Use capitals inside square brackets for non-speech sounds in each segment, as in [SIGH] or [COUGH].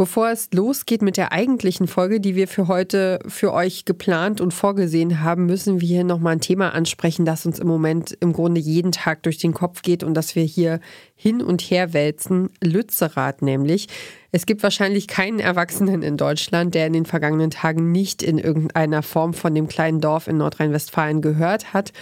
Bevor es losgeht mit der eigentlichen Folge, die wir für heute für euch geplant und vorgesehen haben, müssen wir hier nochmal ein Thema ansprechen, das uns im Moment im Grunde jeden Tag durch den Kopf geht und das wir hier hin und her wälzen. Lützerath nämlich. Es gibt wahrscheinlich keinen Erwachsenen in Deutschland, der in den vergangenen Tagen nicht in irgendeiner Form von dem kleinen Dorf in Nordrhein-Westfalen gehört hat.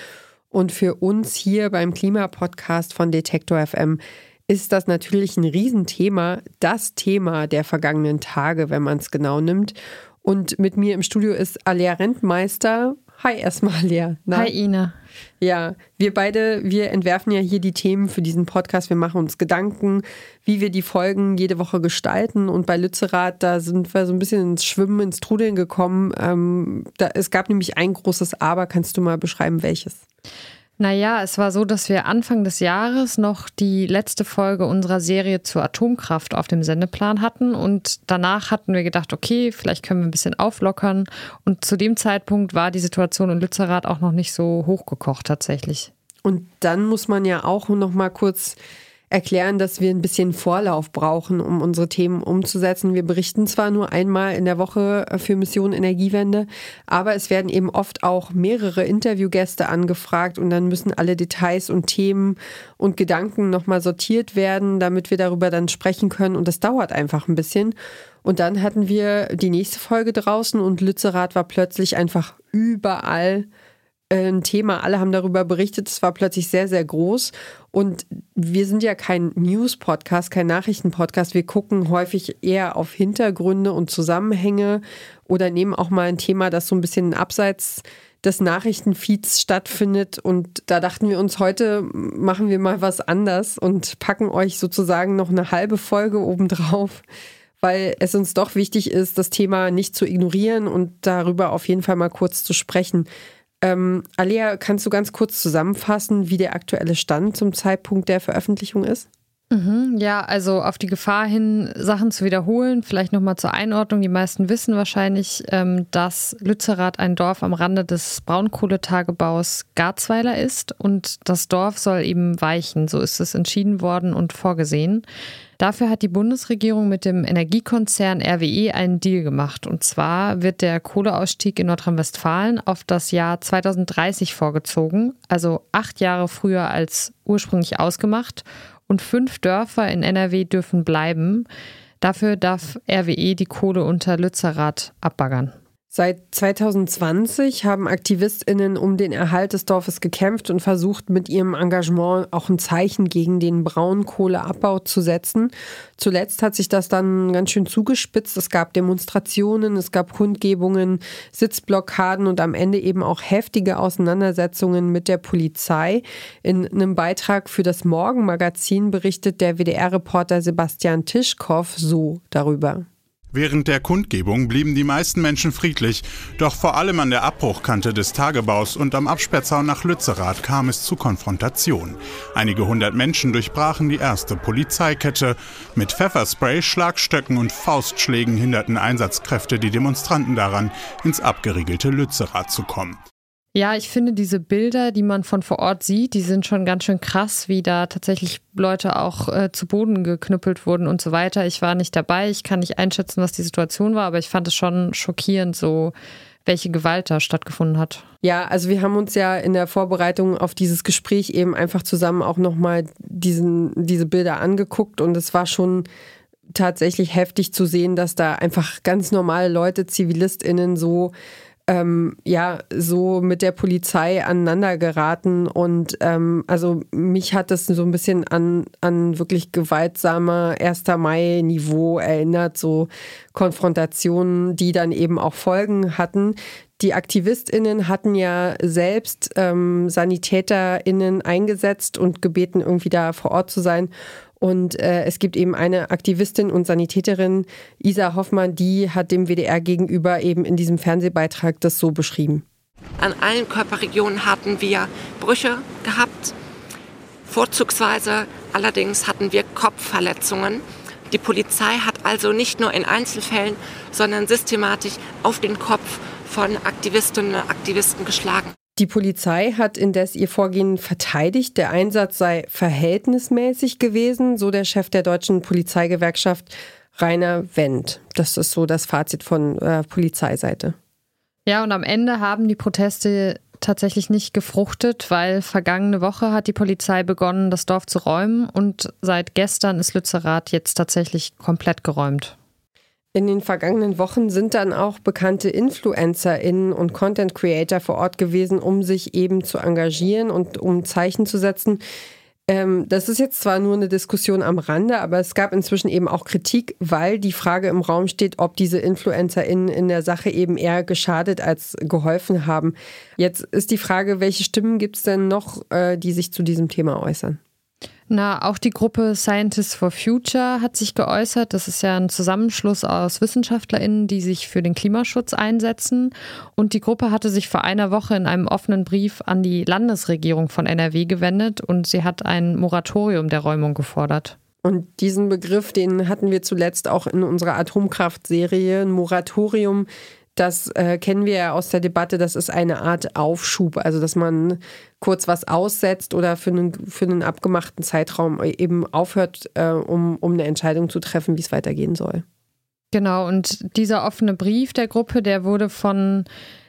Und für uns hier beim Klimapodcast von Detektor FM ist das natürlich ein Riesenthema, das Thema der vergangenen Tage, wenn man es genau nimmt. Und mit mir im Studio ist Alea Rentmeister. Hi erstmal, Alea. Na? Hi Ina. Ja, wir beide, wir entwerfen ja hier die Themen für diesen Podcast. Wir machen uns Gedanken, wie wir die Folgen jede Woche gestalten. Und bei Lützerath, da sind wir so ein bisschen ins Schwimmen, ins Trudeln gekommen. Ähm, da, es gab nämlich ein großes Aber. Kannst du mal beschreiben, welches? Naja, es war so, dass wir Anfang des Jahres noch die letzte Folge unserer Serie zur Atomkraft auf dem Sendeplan hatten und danach hatten wir gedacht, okay, vielleicht können wir ein bisschen auflockern und zu dem Zeitpunkt war die Situation in Lützerath auch noch nicht so hochgekocht tatsächlich. Und dann muss man ja auch noch mal kurz erklären, dass wir ein bisschen Vorlauf brauchen, um unsere Themen umzusetzen. Wir berichten zwar nur einmal in der Woche für Mission Energiewende, aber es werden eben oft auch mehrere Interviewgäste angefragt und dann müssen alle Details und Themen und Gedanken nochmal sortiert werden, damit wir darüber dann sprechen können und das dauert einfach ein bisschen. Und dann hatten wir die nächste Folge draußen und Lützerath war plötzlich einfach überall ein Thema. Alle haben darüber berichtet. Es war plötzlich sehr, sehr groß. Und wir sind ja kein News-Podcast, kein Nachrichten-Podcast. Wir gucken häufig eher auf Hintergründe und Zusammenhänge oder nehmen auch mal ein Thema, das so ein bisschen abseits des Nachrichtenfeeds stattfindet. Und da dachten wir uns, heute machen wir mal was anders und packen euch sozusagen noch eine halbe Folge obendrauf weil es uns doch wichtig ist, das Thema nicht zu ignorieren und darüber auf jeden Fall mal kurz zu sprechen. Ähm, Alia, kannst du ganz kurz zusammenfassen, wie der aktuelle Stand zum Zeitpunkt der Veröffentlichung ist? Mhm, ja, also auf die Gefahr hin, Sachen zu wiederholen, vielleicht nochmal zur Einordnung. Die meisten wissen wahrscheinlich, ähm, dass Lützerath ein Dorf am Rande des Braunkohletagebaus Garzweiler ist und das Dorf soll eben weichen. So ist es entschieden worden und vorgesehen. Dafür hat die Bundesregierung mit dem Energiekonzern RWE einen Deal gemacht. Und zwar wird der Kohleausstieg in Nordrhein-Westfalen auf das Jahr 2030 vorgezogen, also acht Jahre früher als ursprünglich ausgemacht. Und fünf Dörfer in NRW dürfen bleiben. Dafür darf RWE die Kohle unter Lützerath abbaggern. Seit 2020 haben AktivistInnen um den Erhalt des Dorfes gekämpft und versucht, mit ihrem Engagement auch ein Zeichen gegen den Braunkohleabbau zu setzen. Zuletzt hat sich das dann ganz schön zugespitzt. Es gab Demonstrationen, es gab Kundgebungen, Sitzblockaden und am Ende eben auch heftige Auseinandersetzungen mit der Polizei. In einem Beitrag für das Morgenmagazin berichtet der WDR-Reporter Sebastian Tischkow so darüber. Während der Kundgebung blieben die meisten Menschen friedlich, doch vor allem an der Abbruchkante des Tagebaus und am Absperrzaun nach Lützerath kam es zu Konfrontation. Einige hundert Menschen durchbrachen die erste Polizeikette. Mit Pfefferspray, Schlagstöcken und Faustschlägen hinderten Einsatzkräfte die Demonstranten daran, ins abgeriegelte Lützerath zu kommen. Ja, ich finde diese Bilder, die man von vor Ort sieht, die sind schon ganz schön krass, wie da tatsächlich Leute auch äh, zu Boden geknüppelt wurden und so weiter. Ich war nicht dabei, ich kann nicht einschätzen, was die Situation war, aber ich fand es schon schockierend, so welche Gewalt da stattgefunden hat. Ja, also wir haben uns ja in der Vorbereitung auf dieses Gespräch eben einfach zusammen auch nochmal diesen, diese Bilder angeguckt und es war schon tatsächlich heftig zu sehen, dass da einfach ganz normale Leute, ZivilistInnen so ähm, ja so mit der Polizei aneinander geraten und ähm, also mich hat das so ein bisschen an, an wirklich gewaltsamer 1. Mai-Niveau erinnert, so Konfrontationen, die dann eben auch Folgen hatten. Die AktivistInnen hatten ja selbst ähm, SanitäterInnen eingesetzt und gebeten, irgendwie da vor Ort zu sein. Und äh, es gibt eben eine Aktivistin und Sanitäterin, Isa Hoffmann, die hat dem WDR gegenüber eben in diesem Fernsehbeitrag das so beschrieben. An allen Körperregionen hatten wir Brüche gehabt. Vorzugsweise allerdings hatten wir Kopfverletzungen. Die Polizei hat also nicht nur in Einzelfällen, sondern systematisch auf den Kopf von Aktivistinnen und Aktivisten geschlagen. Die Polizei hat indes ihr Vorgehen verteidigt. Der Einsatz sei verhältnismäßig gewesen, so der Chef der deutschen Polizeigewerkschaft Rainer Wendt. Das ist so das Fazit von äh, Polizeiseite. Ja, und am Ende haben die Proteste tatsächlich nicht gefruchtet, weil vergangene Woche hat die Polizei begonnen, das Dorf zu räumen und seit gestern ist Lützerath jetzt tatsächlich komplett geräumt. In den vergangenen Wochen sind dann auch bekannte InfluencerInnen und Content Creator vor Ort gewesen, um sich eben zu engagieren und um Zeichen zu setzen. Ähm, das ist jetzt zwar nur eine Diskussion am Rande, aber es gab inzwischen eben auch Kritik, weil die Frage im Raum steht, ob diese InfluencerInnen in der Sache eben eher geschadet als geholfen haben. Jetzt ist die Frage, welche Stimmen gibt es denn noch, äh, die sich zu diesem Thema äußern? Na, auch die Gruppe Scientists for Future hat sich geäußert. Das ist ja ein Zusammenschluss aus WissenschaftlerInnen, die sich für den Klimaschutz einsetzen. Und die Gruppe hatte sich vor einer Woche in einem offenen Brief an die Landesregierung von NRW gewendet und sie hat ein Moratorium der Räumung gefordert. Und diesen Begriff, den hatten wir zuletzt auch in unserer Atomkraftserie, ein Moratorium das äh, kennen wir ja aus der Debatte, das ist eine Art Aufschub, also dass man kurz was aussetzt oder für einen, für einen abgemachten Zeitraum eben aufhört, äh, um, um eine Entscheidung zu treffen, wie es weitergehen soll. Genau, und dieser offene Brief der Gruppe, der wurde von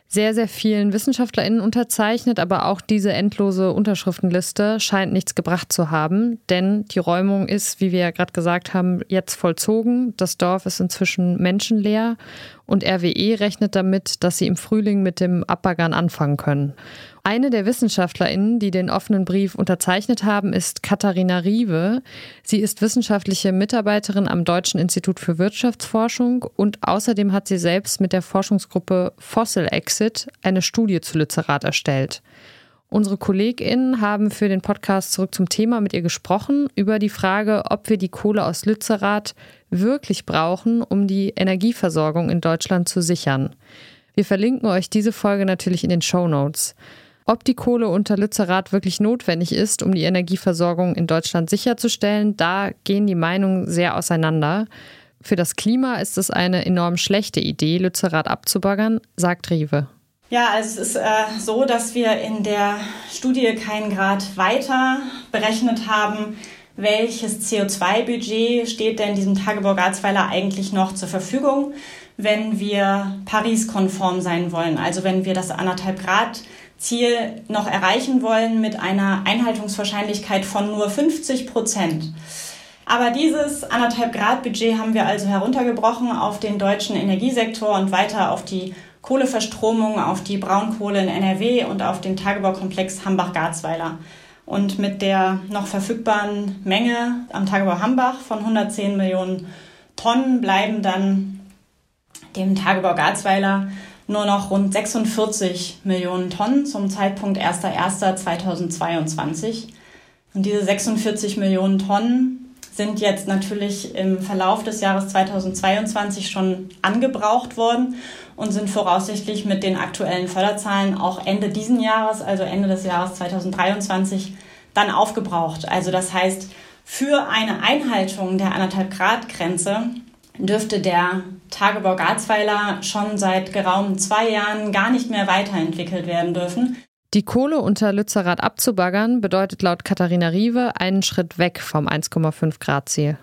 sehr, sehr vielen WissenschaftlerInnen unterzeichnet, aber auch diese endlose Unterschriftenliste scheint nichts gebracht zu haben, denn die Räumung ist, wie wir ja gerade gesagt haben, jetzt vollzogen. Das Dorf ist inzwischen menschenleer und RWE rechnet damit, dass sie im Frühling mit dem Abbaggern anfangen können. Eine der WissenschaftlerInnen, die den offenen Brief unterzeichnet haben, ist Katharina Riewe. Sie ist wissenschaftliche Mitarbeiterin am Deutschen Institut für Wirtschaftsforschung und außerdem hat sie selbst mit der Forschungsgruppe Fossil Exit eine Studie zu Lützerath erstellt. Unsere KollegInnen haben für den Podcast zurück zum Thema mit ihr gesprochen über die Frage, ob wir die Kohle aus Lützerath wirklich brauchen, um die Energieversorgung in Deutschland zu sichern. Wir verlinken euch diese Folge natürlich in den Show Notes. Ob die Kohle unter Lützerath wirklich notwendig ist, um die Energieversorgung in Deutschland sicherzustellen, da gehen die Meinungen sehr auseinander. Für das Klima ist es eine enorm schlechte Idee, Lützerath abzubaggern, sagt Rive. Ja, also es ist äh, so, dass wir in der Studie keinen Grad weiter berechnet haben, welches CO2-Budget steht denn diesem Tagebau Garzweiler eigentlich noch zur Verfügung, wenn wir Paris-konform sein wollen. Also wenn wir das anderthalb Grad Ziel noch erreichen wollen mit einer Einhaltungswahrscheinlichkeit von nur 50 Prozent. Aber dieses anderthalb Grad Budget haben wir also heruntergebrochen auf den deutschen Energiesektor und weiter auf die Kohleverstromung, auf die Braunkohle in NRW und auf den Tagebaukomplex Hambach-Garzweiler. Und mit der noch verfügbaren Menge am Tagebau Hambach von 110 Millionen Tonnen bleiben dann dem Tagebau Garzweiler nur noch rund 46 Millionen Tonnen zum Zeitpunkt 1.1.2022. Und diese 46 Millionen Tonnen sind jetzt natürlich im Verlauf des Jahres 2022 schon angebraucht worden und sind voraussichtlich mit den aktuellen Förderzahlen auch Ende diesen Jahres, also Ende des Jahres 2023, dann aufgebraucht. Also das heißt, für eine Einhaltung der anderthalb Grad Grenze dürfte der Tagebau Garzweiler schon seit geraumen zwei Jahren gar nicht mehr weiterentwickelt werden dürfen. Die Kohle unter Lützerath abzubaggern bedeutet laut Katharina Riewe einen Schritt weg vom 1,5 Grad Ziel.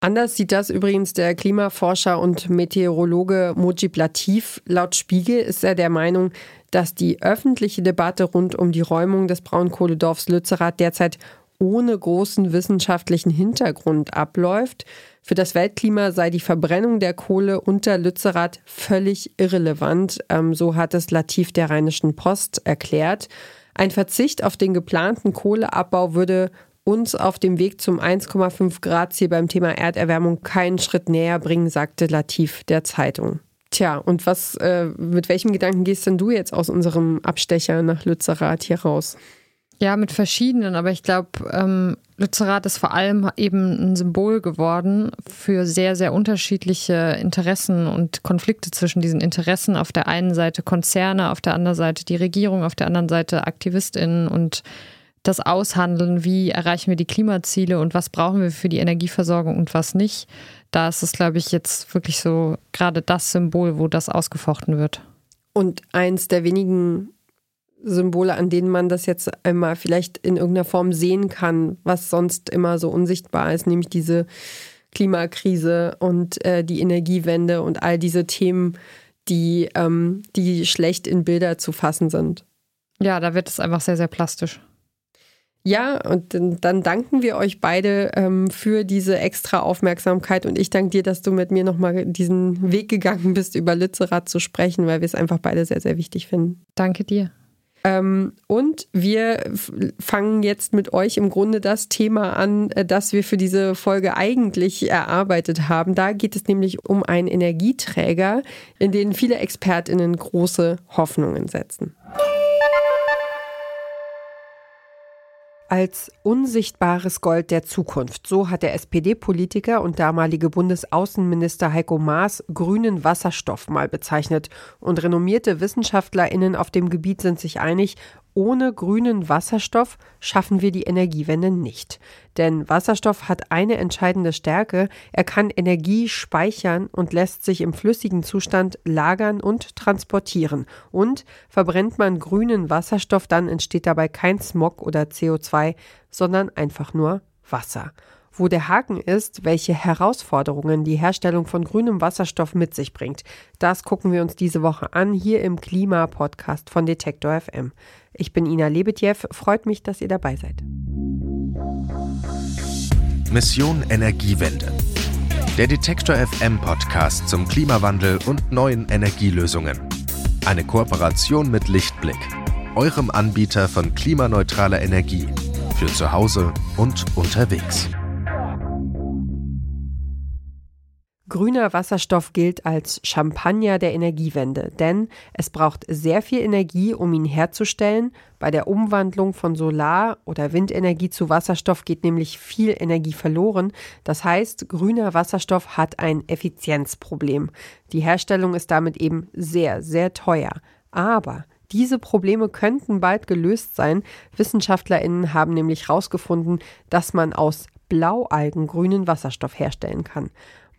Anders sieht das übrigens der Klimaforscher und Meteorologe Mojib Latif. Laut Spiegel ist er der Meinung, dass die öffentliche Debatte rund um die Räumung des Braunkohledorfs Lützerath derzeit ohne großen wissenschaftlichen Hintergrund abläuft. Für das Weltklima sei die Verbrennung der Kohle unter Lützerath völlig irrelevant. Ähm, so hat es Latif der Rheinischen Post erklärt. Ein Verzicht auf den geplanten Kohleabbau würde uns auf dem Weg zum 1,5 Grad Ziel beim Thema Erderwärmung keinen Schritt näher bringen, sagte Latif der Zeitung. Tja, und was, äh, mit welchem Gedanken gehst denn du jetzt aus unserem Abstecher nach Lützerath hier raus? Ja, mit verschiedenen, aber ich glaube, ähm, Lützerath ist vor allem eben ein Symbol geworden für sehr, sehr unterschiedliche Interessen und Konflikte zwischen diesen Interessen. Auf der einen Seite Konzerne, auf der anderen Seite die Regierung, auf der anderen Seite AktivistInnen und das Aushandeln, wie erreichen wir die Klimaziele und was brauchen wir für die Energieversorgung und was nicht. Da ist es, glaube ich, jetzt wirklich so gerade das Symbol, wo das ausgefochten wird. Und eins der wenigen Symbole, an denen man das jetzt einmal vielleicht in irgendeiner Form sehen kann, was sonst immer so unsichtbar ist, nämlich diese Klimakrise und äh, die Energiewende und all diese Themen, die, ähm, die schlecht in Bilder zu fassen sind. Ja, da wird es einfach sehr, sehr plastisch. Ja, und dann danken wir euch beide ähm, für diese extra Aufmerksamkeit und ich danke dir, dass du mit mir nochmal diesen Weg gegangen bist, über Lützerath zu sprechen, weil wir es einfach beide sehr, sehr wichtig finden. Danke dir. Ähm, und wir fangen jetzt mit euch im Grunde das Thema an, äh, das wir für diese Folge eigentlich erarbeitet haben. Da geht es nämlich um einen Energieträger, in den viele ExpertInnen große Hoffnungen setzen. Als unsichtbares Gold der Zukunft. So hat der SPD-Politiker und damalige Bundesaußenminister Heiko Maas grünen Wasserstoff mal bezeichnet. Und renommierte WissenschaftlerInnen auf dem Gebiet sind sich einig, ohne grünen Wasserstoff schaffen wir die Energiewende nicht. Denn Wasserstoff hat eine entscheidende Stärke. Er kann Energie speichern und lässt sich im flüssigen Zustand lagern und transportieren. Und verbrennt man grünen Wasserstoff, dann entsteht dabei kein Smog oder CO2, sondern einfach nur Wasser. Wo der Haken ist, welche Herausforderungen die Herstellung von grünem Wasserstoff mit sich bringt, das gucken wir uns diese Woche an, hier im Klima-Podcast von Detektor FM. Ich bin Ina Lebetjew, freut mich, dass ihr dabei seid. Mission Energiewende. Der Detektor FM Podcast zum Klimawandel und neuen Energielösungen. Eine Kooperation mit Lichtblick, eurem Anbieter von klimaneutraler Energie für zu Hause und unterwegs. Grüner Wasserstoff gilt als Champagner der Energiewende, denn es braucht sehr viel Energie, um ihn herzustellen. Bei der Umwandlung von Solar- oder Windenergie zu Wasserstoff geht nämlich viel Energie verloren. Das heißt, grüner Wasserstoff hat ein Effizienzproblem. Die Herstellung ist damit eben sehr, sehr teuer. Aber diese Probleme könnten bald gelöst sein. WissenschaftlerInnen haben nämlich herausgefunden, dass man aus Blaualgen grünen Wasserstoff herstellen kann.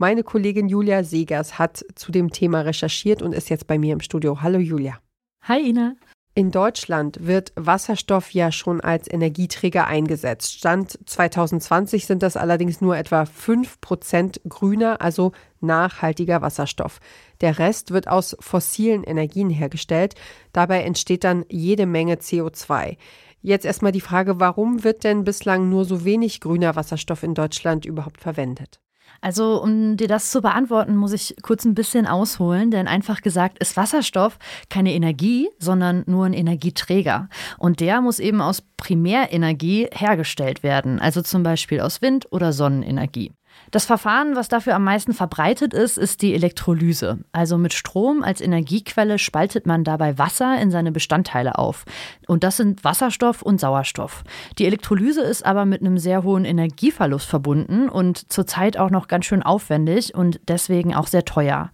Meine Kollegin Julia Segers hat zu dem Thema recherchiert und ist jetzt bei mir im Studio. Hallo Julia. Hi Ina. In Deutschland wird Wasserstoff ja schon als Energieträger eingesetzt. Stand 2020 sind das allerdings nur etwa 5% grüner, also nachhaltiger Wasserstoff. Der Rest wird aus fossilen Energien hergestellt. Dabei entsteht dann jede Menge CO2. Jetzt erstmal die Frage, warum wird denn bislang nur so wenig grüner Wasserstoff in Deutschland überhaupt verwendet? Also, um dir das zu beantworten, muss ich kurz ein bisschen ausholen, denn einfach gesagt ist Wasserstoff keine Energie, sondern nur ein Energieträger. Und der muss eben aus Primärenergie hergestellt werden, also zum Beispiel aus Wind- oder Sonnenenergie. Das Verfahren, was dafür am meisten verbreitet ist, ist die Elektrolyse. Also mit Strom als Energiequelle spaltet man dabei Wasser in seine Bestandteile auf. Und das sind Wasserstoff und Sauerstoff. Die Elektrolyse ist aber mit einem sehr hohen Energieverlust verbunden und zurzeit auch noch ganz schön aufwendig und deswegen auch sehr teuer.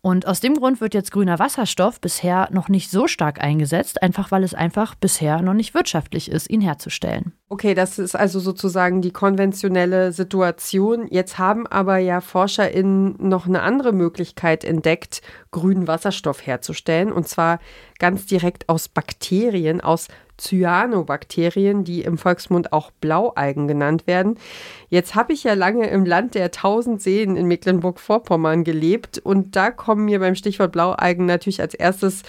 Und aus dem Grund wird jetzt grüner Wasserstoff bisher noch nicht so stark eingesetzt, einfach weil es einfach bisher noch nicht wirtschaftlich ist, ihn herzustellen. Okay, das ist also sozusagen die konventionelle Situation. Jetzt haben aber ja ForscherInnen noch eine andere Möglichkeit entdeckt, grünen Wasserstoff herzustellen. Und zwar ganz direkt aus Bakterien, aus Cyanobakterien, die im Volksmund auch Blaualgen genannt werden. Jetzt habe ich ja lange im Land der tausend Seen in Mecklenburg-Vorpommern gelebt und da kommen mir beim Stichwort Blaualgen natürlich als erstes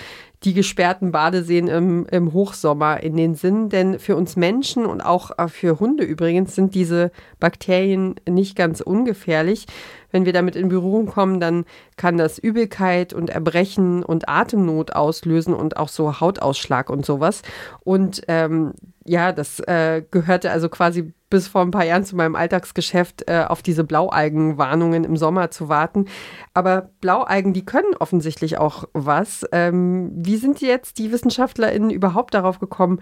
die gesperrten Badeseen im, im Hochsommer in den Sinn. Denn für uns Menschen und auch für Hunde übrigens sind diese Bakterien nicht ganz ungefährlich. Wenn wir damit in Berührung kommen, dann kann das Übelkeit und Erbrechen und Atemnot auslösen und auch so Hautausschlag und sowas. Und ähm, ja, das äh, gehörte also quasi bis vor ein paar Jahren zu meinem Alltagsgeschäft, äh, auf diese Blaualgenwarnungen im Sommer zu warten. Aber Blaualgen, die können offensichtlich auch was. Ähm, wie sind jetzt die WissenschaftlerInnen überhaupt darauf gekommen,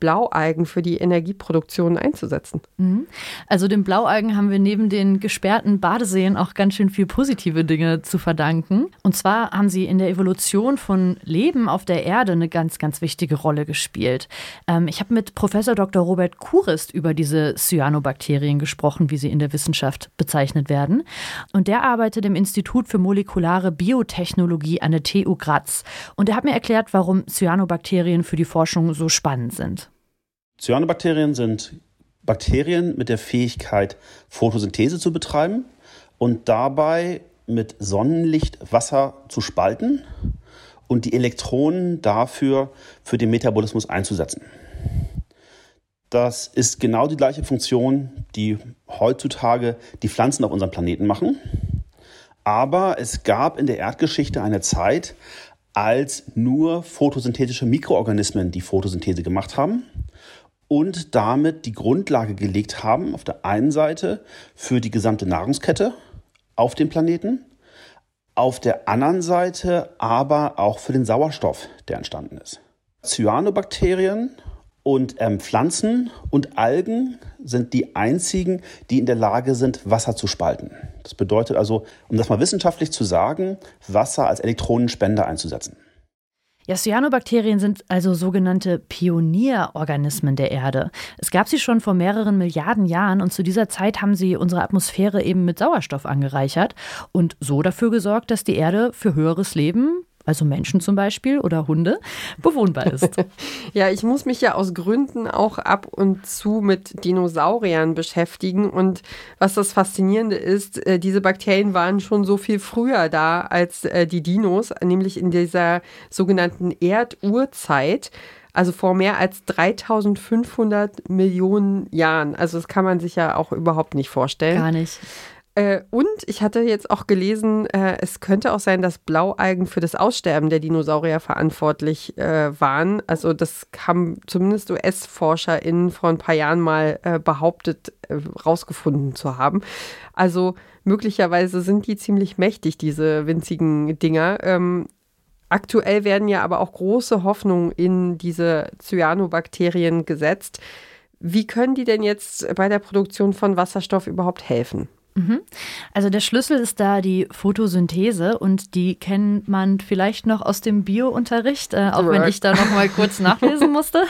Blaualgen für die Energieproduktion einzusetzen. Mhm. Also den Blaualgen haben wir neben den gesperrten Badeseen auch ganz schön viel positive Dinge zu verdanken. Und zwar haben sie in der Evolution von Leben auf der Erde eine ganz, ganz wichtige Rolle gespielt. Ähm, ich habe mit Professor Dr. Robert Kurist über diese Cyanobakterien gesprochen, wie sie in der Wissenschaft bezeichnet werden. Und der arbeitet im Institut für molekulare Biotechnologie an der TU Graz. Und er hat mir erklärt, warum Cyanobakterien für die Forschung so spannend sind. Cyanobakterien sind Bakterien mit der Fähigkeit, Photosynthese zu betreiben. und dabei mit Sonnenlicht Wasser zu spalten und die Elektronen dafür für den Metabolismus einzusetzen. Das ist genau die gleiche Funktion, die heutzutage die Pflanzen auf unserem Planeten machen. Aber es gab in der Erdgeschichte eine Zeit, als nur photosynthetische Mikroorganismen die Photosynthese gemacht haben und damit die Grundlage gelegt haben, auf der einen Seite für die gesamte Nahrungskette auf dem Planeten, auf der anderen Seite aber auch für den Sauerstoff, der entstanden ist. Cyanobakterien und ähm, Pflanzen und Algen sind die einzigen, die in der Lage sind, Wasser zu spalten. Das bedeutet also, um das mal wissenschaftlich zu sagen, Wasser als Elektronenspender einzusetzen. Ja, Cyanobakterien sind also sogenannte Pionierorganismen der Erde. Es gab sie schon vor mehreren Milliarden Jahren und zu dieser Zeit haben sie unsere Atmosphäre eben mit Sauerstoff angereichert und so dafür gesorgt, dass die Erde für höheres Leben also Menschen zum Beispiel oder Hunde, bewohnbar ist. [LAUGHS] ja, ich muss mich ja aus Gründen auch ab und zu mit Dinosauriern beschäftigen. Und was das Faszinierende ist, äh, diese Bakterien waren schon so viel früher da als äh, die Dinos, nämlich in dieser sogenannten Erdurzeit. Also vor mehr als 3500 Millionen Jahren. Also das kann man sich ja auch überhaupt nicht vorstellen. Gar nicht. Äh, und ich hatte jetzt auch gelesen, äh, es könnte auch sein, dass Blaualgen für das Aussterben der Dinosaurier verantwortlich äh, waren. Also das haben zumindest US-ForscherInnen vor ein paar Jahren mal äh, behauptet, äh, rausgefunden zu haben. Also möglicherweise sind die ziemlich mächtig, diese winzigen Dinger. Ähm, aktuell werden ja aber auch große Hoffnungen in diese Cyanobakterien gesetzt. Wie können die denn jetzt bei der Produktion von Wasserstoff überhaupt helfen? Mhm. Also der Schlüssel ist da die Photosynthese und die kennt man vielleicht noch aus dem Biounterricht, äh, auch wenn ich da noch mal kurz nachlesen [LAUGHS] musste.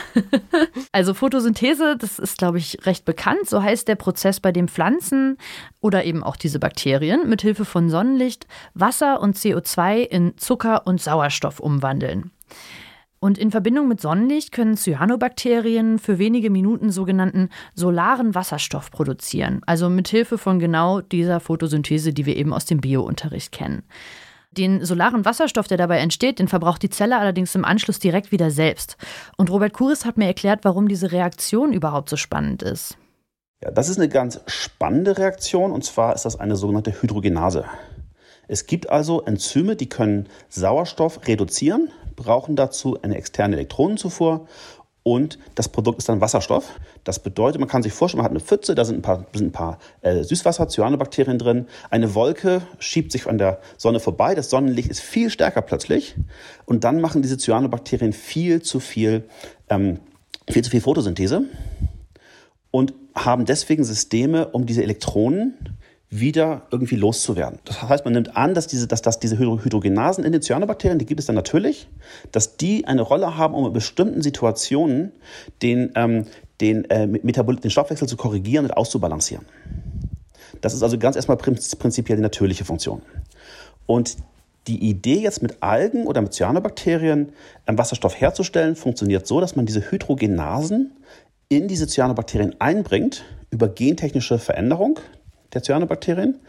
also Photosynthese, das ist glaube ich recht bekannt, so heißt der Prozess, bei dem Pflanzen oder eben auch diese Bakterien mit Hilfe von Sonnenlicht Wasser und CO2 in Zucker und Sauerstoff umwandeln. Und in Verbindung mit Sonnenlicht können Cyanobakterien für wenige Minuten sogenannten solaren Wasserstoff produzieren, also mit Hilfe von genau dieser Photosynthese, die wir eben aus dem Biounterricht kennen. Den solaren Wasserstoff, der dabei entsteht, den verbraucht die Zelle allerdings im Anschluss direkt wieder selbst. Und Robert Kuris hat mir erklärt, warum diese Reaktion überhaupt so spannend ist. Ja, das ist eine ganz spannende Reaktion und zwar ist das eine sogenannte Hydrogenase. Es gibt also Enzyme, die können Sauerstoff reduzieren, brauchen dazu eine externe Elektronenzufuhr und das Produkt ist dann Wasserstoff. Das bedeutet, man kann sich vorstellen, man hat eine Pfütze, da sind ein paar, sind ein paar äh, Süßwasser, Cyanobakterien drin. Eine Wolke schiebt sich an der Sonne vorbei, das Sonnenlicht ist viel stärker plötzlich und dann machen diese Cyanobakterien viel zu viel, ähm, viel zu viel Photosynthese und haben deswegen Systeme, um diese Elektronen wieder irgendwie loszuwerden. Das heißt, man nimmt an, dass diese, dass, dass diese Hydrogenasen in den Cyanobakterien, die gibt es dann natürlich, dass die eine Rolle haben, um in bestimmten Situationen den, ähm, den, äh, Metabol den Stoffwechsel zu korrigieren und auszubalancieren. Das ist also ganz erstmal prinzipiell die natürliche Funktion. Und die Idee jetzt mit Algen oder mit Cyanobakterien ähm, Wasserstoff herzustellen, funktioniert so, dass man diese Hydrogenasen in diese Cyanobakterien einbringt über gentechnische Veränderung der Cyanobakterien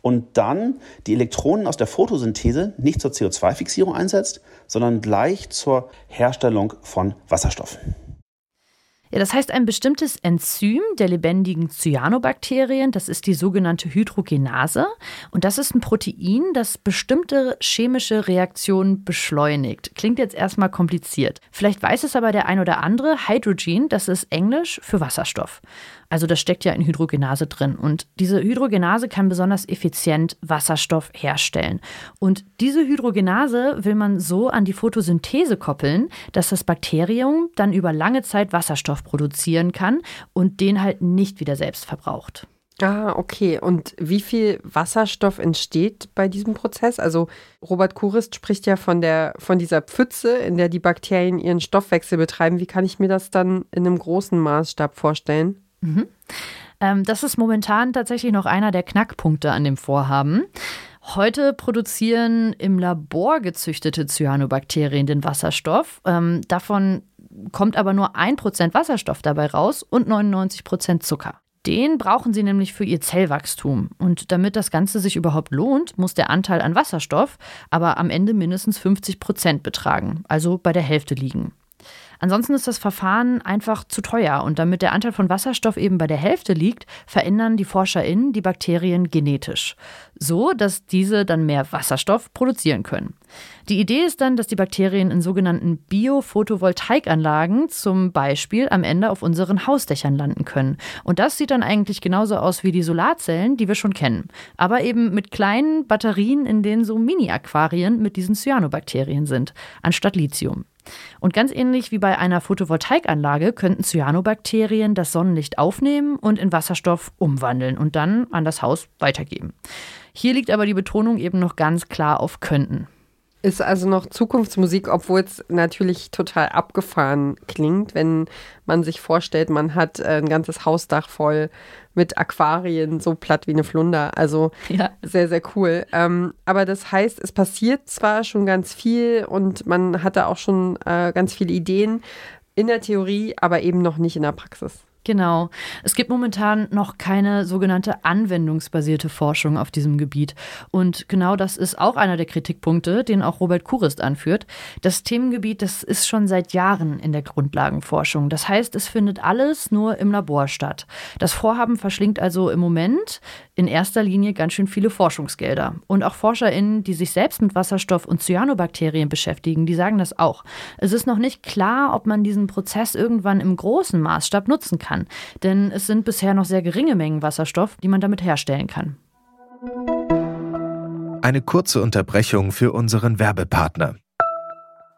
und dann die Elektronen aus der Photosynthese nicht zur CO2-Fixierung einsetzt, sondern gleich zur Herstellung von Wasserstoff. Ja, das heißt, ein bestimmtes Enzym der lebendigen Cyanobakterien, das ist die sogenannte Hydrogenase. Und das ist ein Protein, das bestimmte chemische Reaktionen beschleunigt. Klingt jetzt erstmal kompliziert. Vielleicht weiß es aber der ein oder andere. Hydrogen, das ist Englisch für Wasserstoff. Also das steckt ja in Hydrogenase drin. Und diese Hydrogenase kann besonders effizient Wasserstoff herstellen. Und diese Hydrogenase will man so an die Photosynthese koppeln, dass das Bakterium dann über lange Zeit Wasserstoff produzieren kann und den halt nicht wieder selbst verbraucht. Ah, okay. Und wie viel Wasserstoff entsteht bei diesem Prozess? Also Robert Kurist spricht ja von der von dieser Pfütze, in der die Bakterien ihren Stoffwechsel betreiben. Wie kann ich mir das dann in einem großen Maßstab vorstellen? Mhm. Ähm, das ist momentan tatsächlich noch einer der Knackpunkte an dem Vorhaben. Heute produzieren im Labor gezüchtete Cyanobakterien den Wasserstoff. Ähm, davon kommt aber nur ein Prozent Wasserstoff dabei raus und 99% Zucker. Den brauchen sie nämlich für ihr Zellwachstum. Und damit das Ganze sich überhaupt lohnt, muss der Anteil an Wasserstoff aber am Ende mindestens 50 Prozent betragen, also bei der Hälfte liegen. Ansonsten ist das Verfahren einfach zu teuer und damit der Anteil von Wasserstoff eben bei der Hälfte liegt, verändern die ForscherInnen die Bakterien genetisch. So, dass diese dann mehr Wasserstoff produzieren können. Die Idee ist dann, dass die Bakterien in sogenannten Biophotovoltaikanlagen zum Beispiel am Ende auf unseren Hausdächern landen können. Und das sieht dann eigentlich genauso aus wie die Solarzellen, die wir schon kennen. Aber eben mit kleinen Batterien, in denen so Mini-Aquarien mit diesen Cyanobakterien sind, anstatt Lithium. Und ganz ähnlich wie bei einer Photovoltaikanlage könnten Cyanobakterien das Sonnenlicht aufnehmen und in Wasserstoff umwandeln und dann an das Haus weitergeben. Hier liegt aber die Betonung eben noch ganz klar auf könnten. Ist also noch Zukunftsmusik, obwohl es natürlich total abgefahren klingt, wenn man sich vorstellt, man hat äh, ein ganzes Hausdach voll mit Aquarien, so platt wie eine Flunder. Also ja. sehr, sehr cool. Ähm, aber das heißt, es passiert zwar schon ganz viel und man hat da auch schon äh, ganz viele Ideen in der Theorie, aber eben noch nicht in der Praxis. Genau. Es gibt momentan noch keine sogenannte anwendungsbasierte Forschung auf diesem Gebiet. Und genau das ist auch einer der Kritikpunkte, den auch Robert Kurist anführt. Das Themengebiet, das ist schon seit Jahren in der Grundlagenforschung. Das heißt, es findet alles nur im Labor statt. Das Vorhaben verschlingt also im Moment in erster Linie ganz schön viele Forschungsgelder. Und auch ForscherInnen, die sich selbst mit Wasserstoff und Cyanobakterien beschäftigen, die sagen das auch. Es ist noch nicht klar, ob man diesen Prozess irgendwann im großen Maßstab nutzen kann kann. Denn es sind bisher noch sehr geringe Mengen Wasserstoff, die man damit herstellen kann. Eine kurze Unterbrechung für unseren Werbepartner.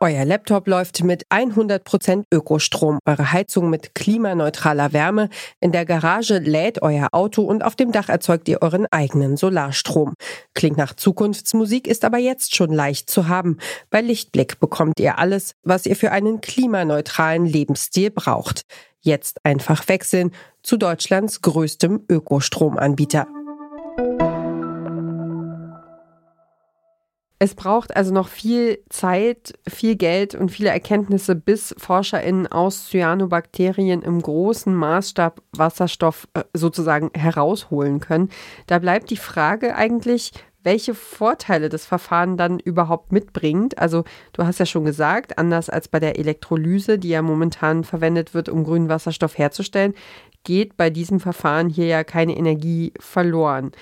Euer Laptop läuft mit 100% Ökostrom, eure Heizung mit klimaneutraler Wärme, in der Garage lädt euer Auto und auf dem Dach erzeugt ihr euren eigenen Solarstrom. Klingt nach Zukunftsmusik, ist aber jetzt schon leicht zu haben. Bei Lichtblick bekommt ihr alles, was ihr für einen klimaneutralen Lebensstil braucht. Jetzt einfach wechseln zu Deutschlands größtem Ökostromanbieter. Es braucht also noch viel Zeit, viel Geld und viele Erkenntnisse, bis ForscherInnen aus Cyanobakterien im großen Maßstab Wasserstoff äh, sozusagen herausholen können. Da bleibt die Frage eigentlich, welche Vorteile das Verfahren dann überhaupt mitbringt. Also du hast ja schon gesagt, anders als bei der Elektrolyse, die ja momentan verwendet wird, um grünen Wasserstoff herzustellen, geht bei diesem Verfahren hier ja keine Energie verloren.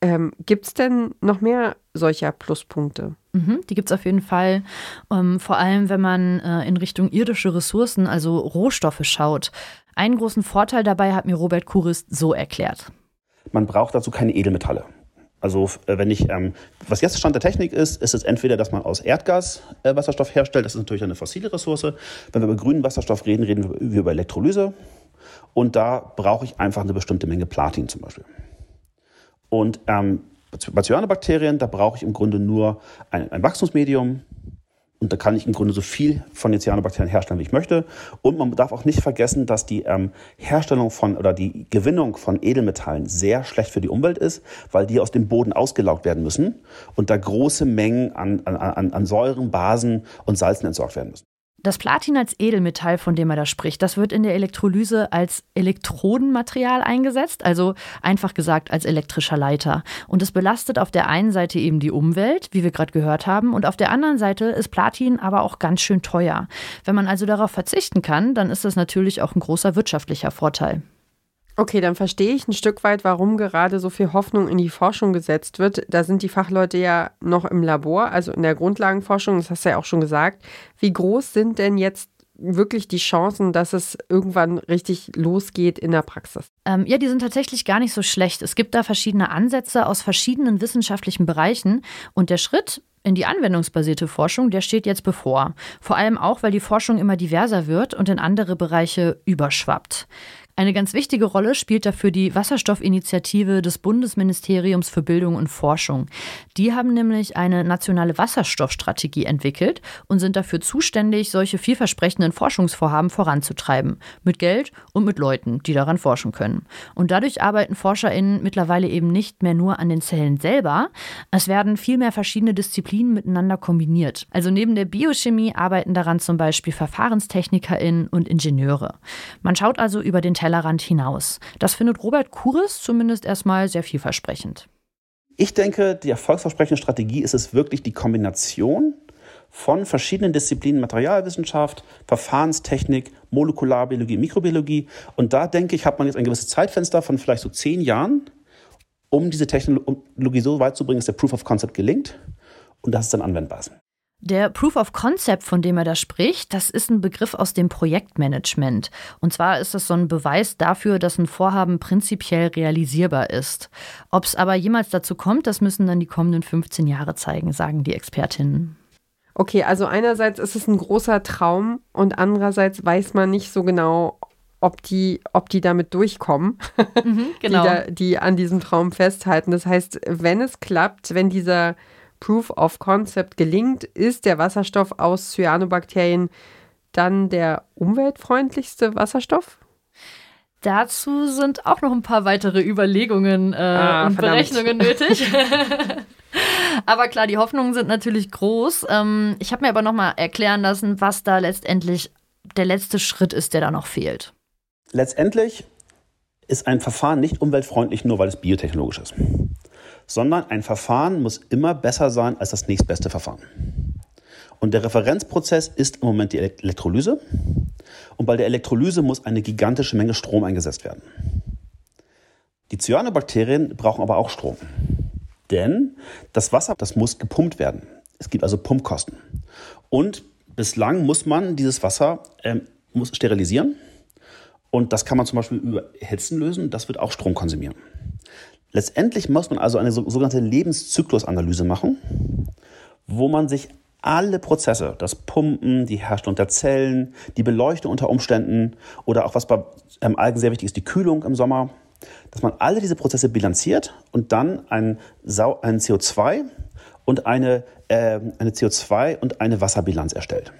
Ähm, gibt es denn noch mehr solcher Pluspunkte? Mhm, die gibt es auf jeden Fall. Ähm, vor allem, wenn man äh, in Richtung irdische Ressourcen, also Rohstoffe schaut. Einen großen Vorteil dabei hat mir Robert Kurist so erklärt. Man braucht dazu keine Edelmetalle. Also äh, wenn ich, ähm, was jetzt Stand der Technik ist, ist es entweder, dass man aus Erdgas äh, Wasserstoff herstellt, das ist natürlich eine fossile Ressource. Wenn wir über grünen Wasserstoff reden, reden wir über Elektrolyse. Und da brauche ich einfach eine bestimmte Menge Platin zum Beispiel. Und ähm, bei Cyanobakterien, da brauche ich im Grunde nur ein, ein Wachstumsmedium, und da kann ich im Grunde so viel von den Cyanobakterien herstellen, wie ich möchte. Und man darf auch nicht vergessen, dass die ähm, Herstellung von oder die Gewinnung von Edelmetallen sehr schlecht für die Umwelt ist, weil die aus dem Boden ausgelaugt werden müssen und da große Mengen an, an, an Säuren, Basen und Salzen entsorgt werden müssen. Das Platin als Edelmetall, von dem er da spricht, das wird in der Elektrolyse als Elektrodenmaterial eingesetzt, also einfach gesagt als elektrischer Leiter. Und es belastet auf der einen Seite eben die Umwelt, wie wir gerade gehört haben, und auf der anderen Seite ist Platin aber auch ganz schön teuer. Wenn man also darauf verzichten kann, dann ist das natürlich auch ein großer wirtschaftlicher Vorteil. Okay, dann verstehe ich ein Stück weit, warum gerade so viel Hoffnung in die Forschung gesetzt wird. Da sind die Fachleute ja noch im Labor, also in der Grundlagenforschung, das hast du ja auch schon gesagt. Wie groß sind denn jetzt wirklich die Chancen, dass es irgendwann richtig losgeht in der Praxis? Ähm, ja, die sind tatsächlich gar nicht so schlecht. Es gibt da verschiedene Ansätze aus verschiedenen wissenschaftlichen Bereichen und der Schritt in die anwendungsbasierte Forschung, der steht jetzt bevor. Vor allem auch, weil die Forschung immer diverser wird und in andere Bereiche überschwappt. Eine ganz wichtige Rolle spielt dafür die Wasserstoffinitiative des Bundesministeriums für Bildung und Forschung. Die haben nämlich eine nationale Wasserstoffstrategie entwickelt und sind dafür zuständig, solche vielversprechenden Forschungsvorhaben voranzutreiben. Mit Geld und mit Leuten, die daran forschen können. Und dadurch arbeiten ForscherInnen mittlerweile eben nicht mehr nur an den Zellen selber. Es werden vielmehr verschiedene Disziplinen miteinander kombiniert. Also neben der Biochemie arbeiten daran zum Beispiel VerfahrenstechnikerInnen und Ingenieure. Man schaut also über den Tellerrand hinaus. Das findet Robert Kuris zumindest erstmal sehr vielversprechend. Ich denke, die erfolgsversprechende Strategie ist es wirklich die Kombination von verschiedenen Disziplinen Materialwissenschaft, Verfahrenstechnik, Molekularbiologie, Mikrobiologie. Und da denke ich, hat man jetzt ein gewisses Zeitfenster von vielleicht so zehn Jahren, um diese Technologie so weit zu bringen, dass der Proof of Concept gelingt und dass es dann anwendbar ist. Der Proof of Concept, von dem er da spricht, das ist ein Begriff aus dem Projektmanagement. Und zwar ist das so ein Beweis dafür, dass ein Vorhaben prinzipiell realisierbar ist. Ob es aber jemals dazu kommt, das müssen dann die kommenden 15 Jahre zeigen, sagen die Expertinnen. Okay, also einerseits ist es ein großer Traum und andererseits weiß man nicht so genau, ob die, ob die damit durchkommen, [LAUGHS] mhm, genau. die, da, die an diesem Traum festhalten. Das heißt, wenn es klappt, wenn dieser Proof of Concept gelingt, ist der Wasserstoff aus Cyanobakterien dann der umweltfreundlichste Wasserstoff? Dazu sind auch noch ein paar weitere Überlegungen äh, ah, und verdammt. Berechnungen nötig. [LAUGHS] aber klar, die Hoffnungen sind natürlich groß. Ähm, ich habe mir aber noch mal erklären lassen, was da letztendlich der letzte Schritt ist, der da noch fehlt. Letztendlich ist ein Verfahren nicht umweltfreundlich, nur weil es biotechnologisch ist sondern ein Verfahren muss immer besser sein als das nächstbeste Verfahren. Und der Referenzprozess ist im Moment die Elektrolyse. Und bei der Elektrolyse muss eine gigantische Menge Strom eingesetzt werden. Die Cyanobakterien brauchen aber auch Strom. Denn das Wasser, das muss gepumpt werden. Es gibt also Pumpkosten. Und bislang muss man dieses Wasser ähm, muss sterilisieren. Und das kann man zum Beispiel über Hitzen lösen. Das wird auch Strom konsumieren. Letztendlich muss man also eine sogenannte Lebenszyklusanalyse machen, wo man sich alle Prozesse, das Pumpen, die Herstellung der Zellen, die Beleuchtung unter Umständen oder auch was bei ähm, Algen sehr wichtig ist, die Kühlung im Sommer, dass man alle diese Prozesse bilanziert und dann ein, Sau ein CO2 und eine, äh, eine CO2 und eine Wasserbilanz erstellt.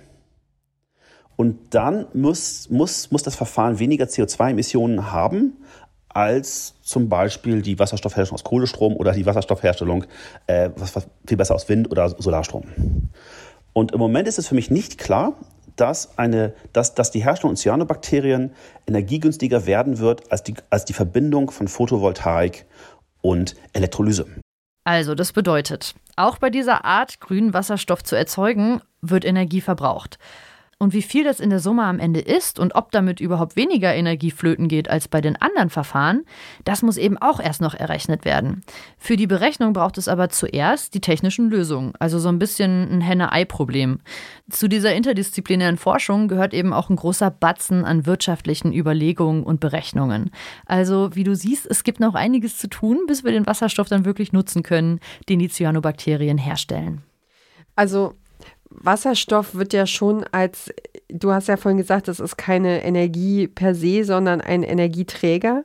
Und dann muss, muss, muss das Verfahren weniger CO2-Emissionen haben, als zum Beispiel die Wasserstoffherstellung aus Kohlestrom oder die Wasserstoffherstellung äh, was, was viel besser aus Wind oder Solarstrom. Und im Moment ist es für mich nicht klar, dass, eine, dass, dass die Herstellung von Cyanobakterien energiegünstiger werden wird als die, als die Verbindung von Photovoltaik und Elektrolyse. Also, das bedeutet, auch bei dieser Art, grünen Wasserstoff zu erzeugen, wird Energie verbraucht. Und wie viel das in der Summe am Ende ist und ob damit überhaupt weniger Energie flöten geht als bei den anderen Verfahren, das muss eben auch erst noch errechnet werden. Für die Berechnung braucht es aber zuerst die technischen Lösungen, also so ein bisschen ein Henne-Ei-Problem. Zu dieser interdisziplinären Forschung gehört eben auch ein großer Batzen an wirtschaftlichen Überlegungen und Berechnungen. Also, wie du siehst, es gibt noch einiges zu tun, bis wir den Wasserstoff dann wirklich nutzen können, den die Cyanobakterien herstellen. Also Wasserstoff wird ja schon als, du hast ja vorhin gesagt, das ist keine Energie per se, sondern ein Energieträger.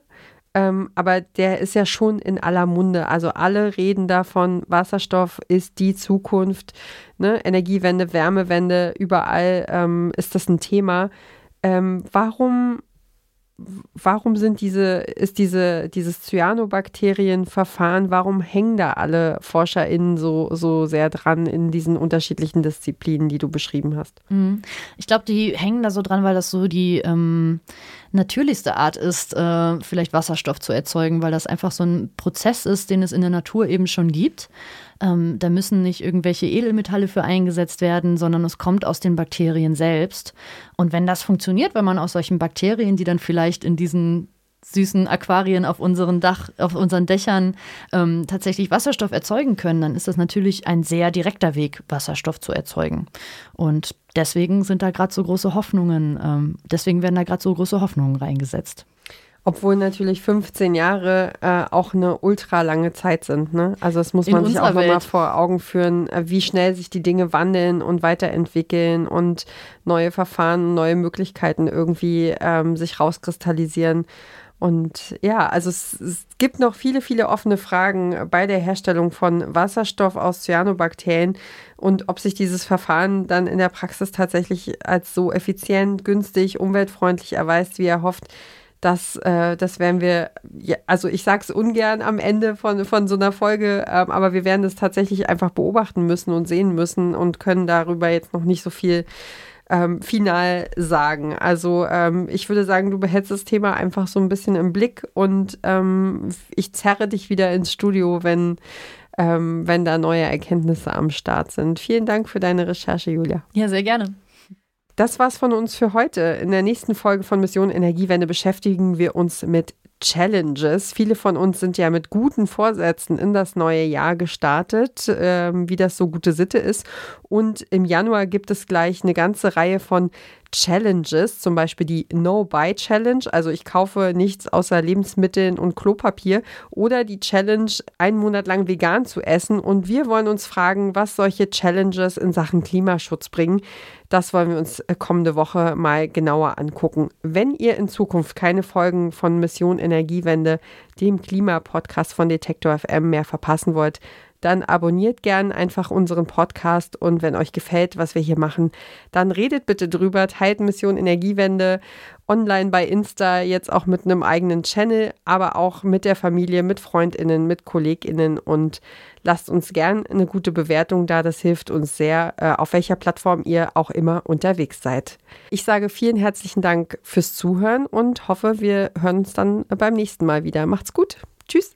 Ähm, aber der ist ja schon in aller Munde. Also alle reden davon, Wasserstoff ist die Zukunft. Ne? Energiewende, Wärmewende, überall ähm, ist das ein Thema. Ähm, warum warum sind diese, ist diese, dieses Cyanobakterienverfahren, warum hängen da alle ForscherInnen so, so sehr dran in diesen unterschiedlichen Disziplinen, die du beschrieben hast? Mhm. Ich glaube, die hängen da so dran, weil das so die ähm, natürlichste Art ist, äh, vielleicht Wasserstoff zu erzeugen, weil das einfach so ein Prozess ist, den es in der Natur eben schon gibt. Ähm, da müssen nicht irgendwelche Edelmetalle für eingesetzt werden, sondern es kommt aus den Bakterien selbst. Und wenn das funktioniert, wenn man aus solchen Bakterien, die dann vielleicht in diesen süßen Aquarien auf unseren Dach, auf unseren Dächern ähm, tatsächlich Wasserstoff erzeugen können, dann ist das natürlich ein sehr direkter Weg, Wasserstoff zu erzeugen. Und deswegen sind da gerade so große Hoffnungen, ähm, deswegen werden da gerade so große Hoffnungen reingesetzt. Obwohl natürlich 15 Jahre äh, auch eine ultra lange Zeit sind. Ne? Also das muss man sich auch nochmal vor Augen führen, äh, wie schnell sich die Dinge wandeln und weiterentwickeln und neue Verfahren, neue Möglichkeiten irgendwie ähm, sich rauskristallisieren. Und ja, also es, es, gibt noch viele, viele offene Fragen bei der Herstellung von Wasserstoff aus Cyanobakterien und ob sich dieses Verfahren dann in der Praxis tatsächlich als so effizient, günstig, umweltfreundlich erweist, wie er hofft. Das, äh, das werden wir, ja, also ich sage es ungern am Ende von, von so einer Folge, ähm, aber wir werden es tatsächlich einfach beobachten müssen und sehen müssen und können darüber jetzt noch nicht so viel ähm, final sagen. Also ähm, ich würde sagen, du behältst das Thema einfach so ein bisschen im Blick und ähm, ich zerre dich wieder ins Studio, wenn, ähm, wenn da neue Erkenntnisse am Start sind. Vielen Dank für deine Recherche, Julia. Ja, sehr gerne. Das war's von uns für heute. In der nächsten Folge von Mission Energiewende beschäftigen wir uns mit Challenges. Viele von uns sind ja mit guten Vorsätzen in das neue Jahr gestartet, äh, wie das so gute Sitte ist. Und im Januar gibt es gleich eine ganze Reihe von Challenges, zum Beispiel die No-Buy-Challenge, also ich kaufe nichts außer Lebensmitteln und Klopapier, oder die Challenge, einen Monat lang vegan zu essen. Und wir wollen uns fragen, was solche Challenges in Sachen Klimaschutz bringen. Das wollen wir uns äh, kommende Woche mal genauer angucken. Wenn ihr in Zukunft keine Folgen von Mission Energiewende, dem Klimapodcast von Detektor FM, mehr verpassen wollt, dann abonniert gern einfach unseren Podcast und wenn euch gefällt, was wir hier machen, dann redet bitte drüber, teilt Mission Energiewende online bei Insta, jetzt auch mit einem eigenen Channel, aber auch mit der Familie, mit Freundinnen, mit Kolleginnen und lasst uns gern eine gute Bewertung da, das hilft uns sehr, äh, auf welcher Plattform ihr auch immer unterwegs seid. Ich sage vielen herzlichen Dank fürs Zuhören und hoffe, wir hören uns dann beim nächsten Mal wieder. Macht's gut. Tschüss.